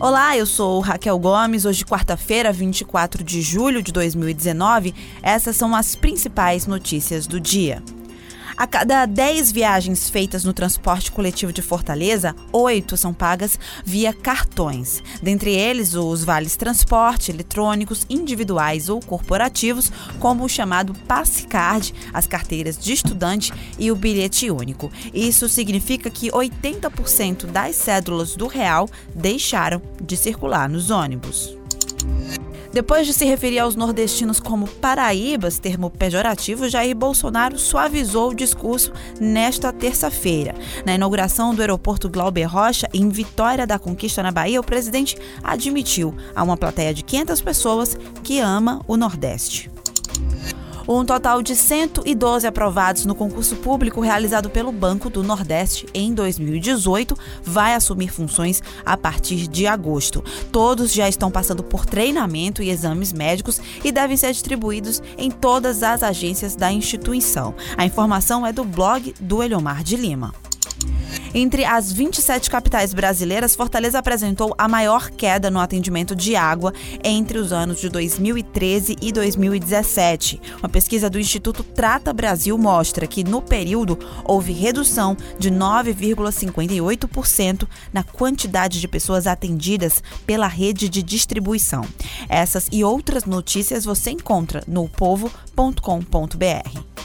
Olá, eu sou Raquel Gomes. Hoje, quarta-feira, 24 de julho de 2019, essas são as principais notícias do dia. A cada 10 viagens feitas no transporte coletivo de Fortaleza, 8 são pagas via cartões. Dentre eles, os vales transporte, eletrônicos, individuais ou corporativos, como o chamado Passe Card, as carteiras de estudante e o bilhete único. Isso significa que 80% das cédulas do real deixaram de circular nos ônibus. Depois de se referir aos nordestinos como paraíbas, termo pejorativo, Jair Bolsonaro suavizou o discurso nesta terça-feira. Na inauguração do aeroporto Glauber Rocha, em Vitória da Conquista, na Bahia, o presidente admitiu a uma plateia de 500 pessoas que ama o Nordeste. Um total de 112 aprovados no concurso público realizado pelo Banco do Nordeste em 2018 vai assumir funções a partir de agosto. Todos já estão passando por treinamento e exames médicos e devem ser distribuídos em todas as agências da instituição. A informação é do blog do Eliomar de Lima. Entre as 27 capitais brasileiras, Fortaleza apresentou a maior queda no atendimento de água entre os anos de 2013 e 2017. Uma pesquisa do Instituto Trata Brasil mostra que, no período, houve redução de 9,58% na quantidade de pessoas atendidas pela rede de distribuição. Essas e outras notícias você encontra no povo.com.br.